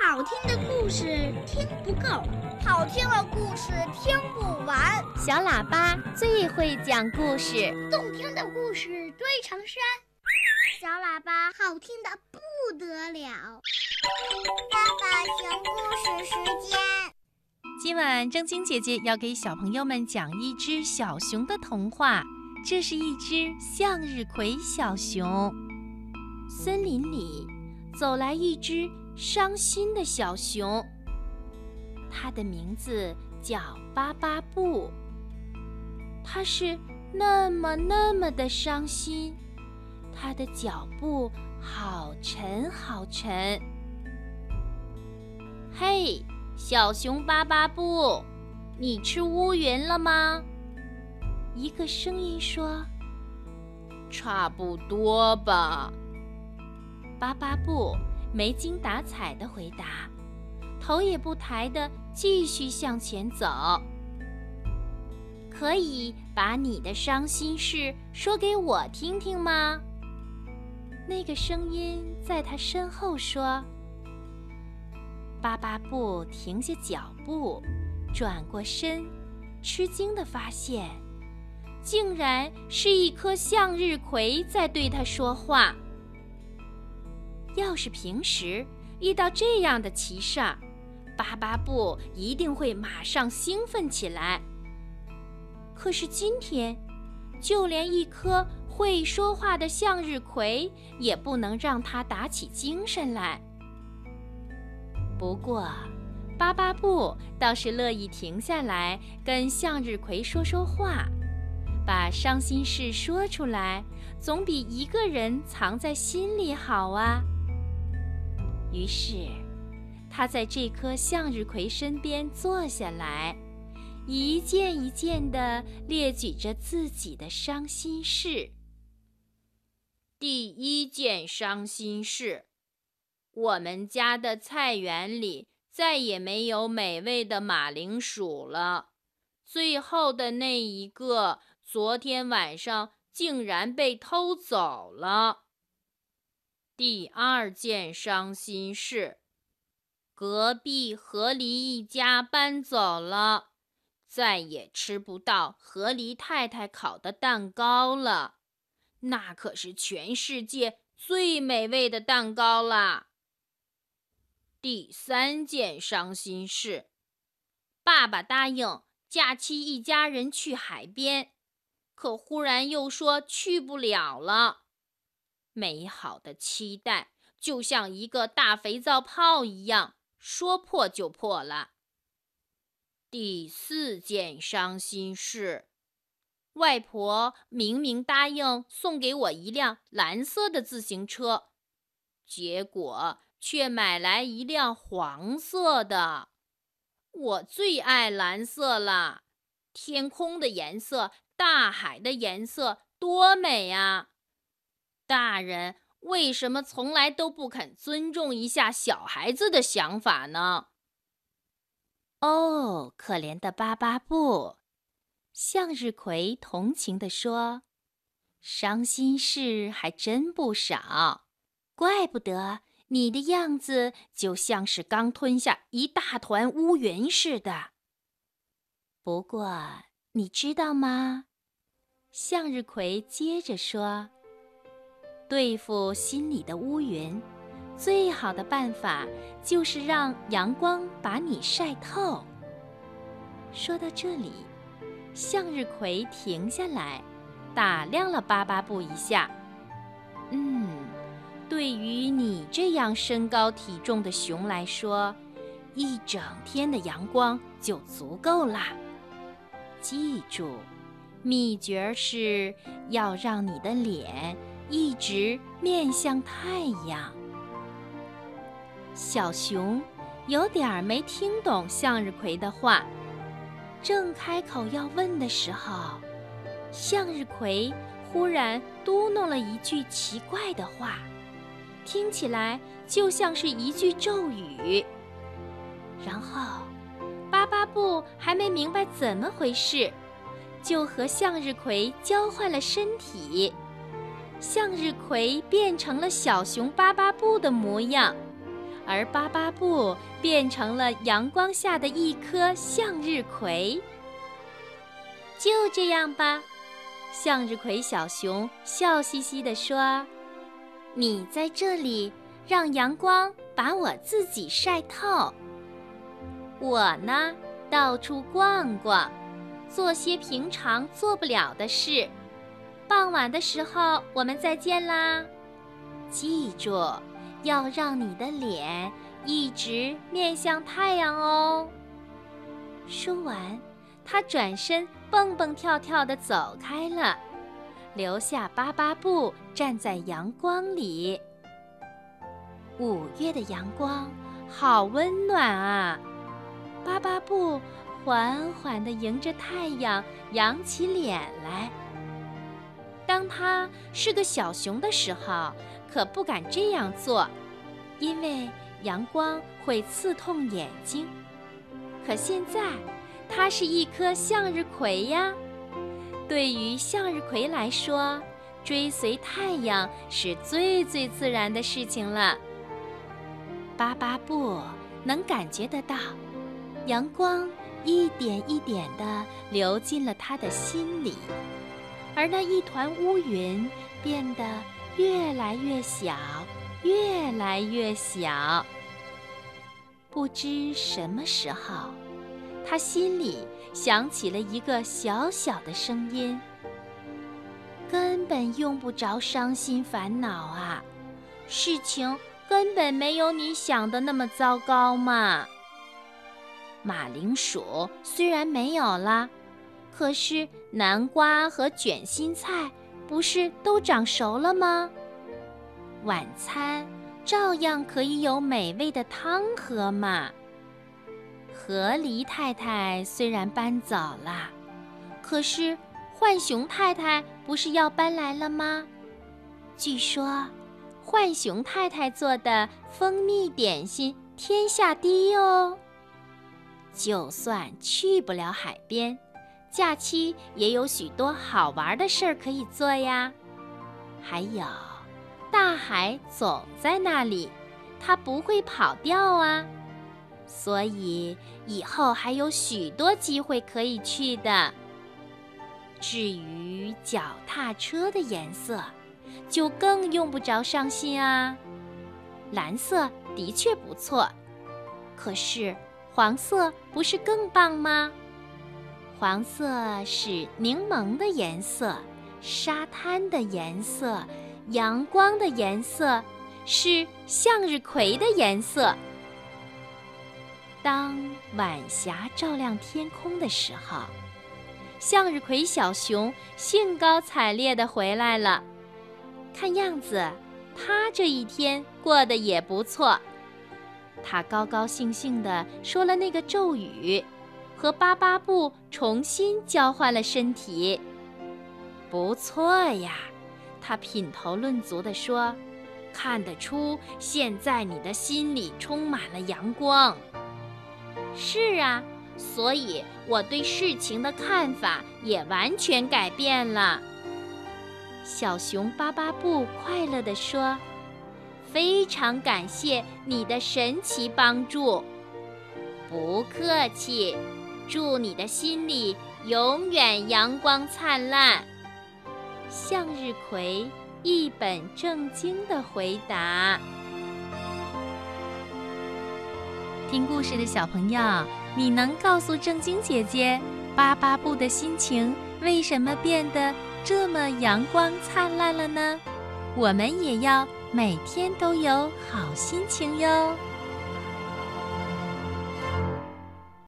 好听的故事听不够，好听的故事听不完。小喇叭最会讲故事，动听的故事堆成山。小喇叭好听的不得了。爸爸讲故事时间。今晚正晶姐姐要给小朋友们讲一只小熊的童话。这是一只向日葵小熊。森林里走来一只伤心的小熊，它的名字叫巴巴布。它是那么那么的伤心，它的脚步好沉好沉。嘿，小熊巴巴布，你吃乌云了吗？一个声音说：“差不多吧。”巴巴布没精打采地回答，头也不抬地继续向前走。可以把你的伤心事说给我听听吗？那个声音在他身后说。巴巴布停下脚步，转过身，吃惊地发现。竟然是一颗向日葵在对他说话。要是平时遇到这样的奇事儿，巴巴布一定会马上兴奋起来。可是今天，就连一颗会说话的向日葵也不能让他打起精神来。不过，巴巴布倒是乐意停下来跟向日葵说说话。把伤心事说出来，总比一个人藏在心里好啊。于是，他在这棵向日葵身边坐下来，一件一件地列举着自己的伤心事。第一件伤心事：我们家的菜园里再也没有美味的马铃薯了，最后的那一个。昨天晚上竟然被偷走了。第二件伤心事，隔壁河狸一家搬走了，再也吃不到河狸太太烤的蛋糕了。那可是全世界最美味的蛋糕啦。第三件伤心事，爸爸答应假期一家人去海边。可忽然又说去不了了，美好的期待就像一个大肥皂泡一样，说破就破了。第四件伤心事，外婆明明答应送给我一辆蓝色的自行车，结果却买来一辆黄色的。我最爱蓝色了，天空的颜色。大海的颜色多美啊！大人为什么从来都不肯尊重一下小孩子的想法呢？哦，可怜的巴巴布，向日葵同情地说：“伤心事还真不少，怪不得你的样子就像是刚吞下一大团乌云似的。不过，你知道吗？”向日葵接着说：“对付心里的乌云，最好的办法就是让阳光把你晒透。”说到这里，向日葵停下来，打量了巴巴布一下。“嗯，对于你这样身高体重的熊来说，一整天的阳光就足够啦。记住。”秘诀是要让你的脸一直面向太阳。小熊有点儿没听懂向日葵的话，正开口要问的时候，向日葵忽然嘟哝了一句奇怪的话，听起来就像是一句咒语。然后，巴巴布还没明白怎么回事。就和向日葵交换了身体，向日葵变成了小熊巴巴布的模样，而巴巴布变成了阳光下的一颗向日葵。就这样吧，向日葵小熊笑嘻嘻地说：“你在这里，让阳光把我自己晒透。我呢，到处逛逛，做些平常做不了的事。傍晚的时候，我们再见啦！记住。”要让你的脸一直面向太阳哦。说完，他转身蹦蹦跳跳地走开了，留下巴巴布站在阳光里。五月的阳光好温暖啊！巴巴布缓缓地迎着太阳扬起脸来。它是个小熊的时候。可不敢这样做，因为阳光会刺痛眼睛。可现在，它是一颗向日葵呀。对于向日葵来说，追随太阳是最最自然的事情了。巴巴布能感觉得到，阳光一点一点地流进了他的心里，而那一团乌云变得。越来越小，越来越小。不知什么时候，他心里响起了一个小小的声音：“根本用不着伤心烦恼啊，事情根本没有你想的那么糟糕嘛。”马铃薯虽然没有了，可是南瓜和卷心菜。不是都长熟了吗？晚餐照样可以有美味的汤喝嘛。河狸太太虽然搬走了，可是浣熊太太不是要搬来了吗？据说，浣熊太太做的蜂蜜点心天下第一哦。就算去不了海边。假期也有许多好玩的事儿可以做呀，还有，大海总在那里，它不会跑掉啊，所以以后还有许多机会可以去的。至于脚踏车的颜色，就更用不着伤心啊。蓝色的确不错，可是黄色不是更棒吗？黄色是柠檬的颜色，沙滩的颜色，阳光的颜色，是向日葵的颜色。当晚霞照亮天空的时候，向日葵小熊兴高采烈地回来了。看样子，它这一天过得也不错。它高高兴兴地说了那个咒语。和巴巴布重新交换了身体，不错呀，他品头论足地说：“看得出现在你的心里充满了阳光。”是啊，所以我对事情的看法也完全改变了。小熊巴巴布快乐地说：“非常感谢你的神奇帮助。”不客气。祝你的心里永远阳光灿烂。向日葵一本正经的回答。听故事的小朋友，你能告诉正经姐姐，巴巴布的心情为什么变得这么阳光灿烂了呢？我们也要每天都有好心情哟。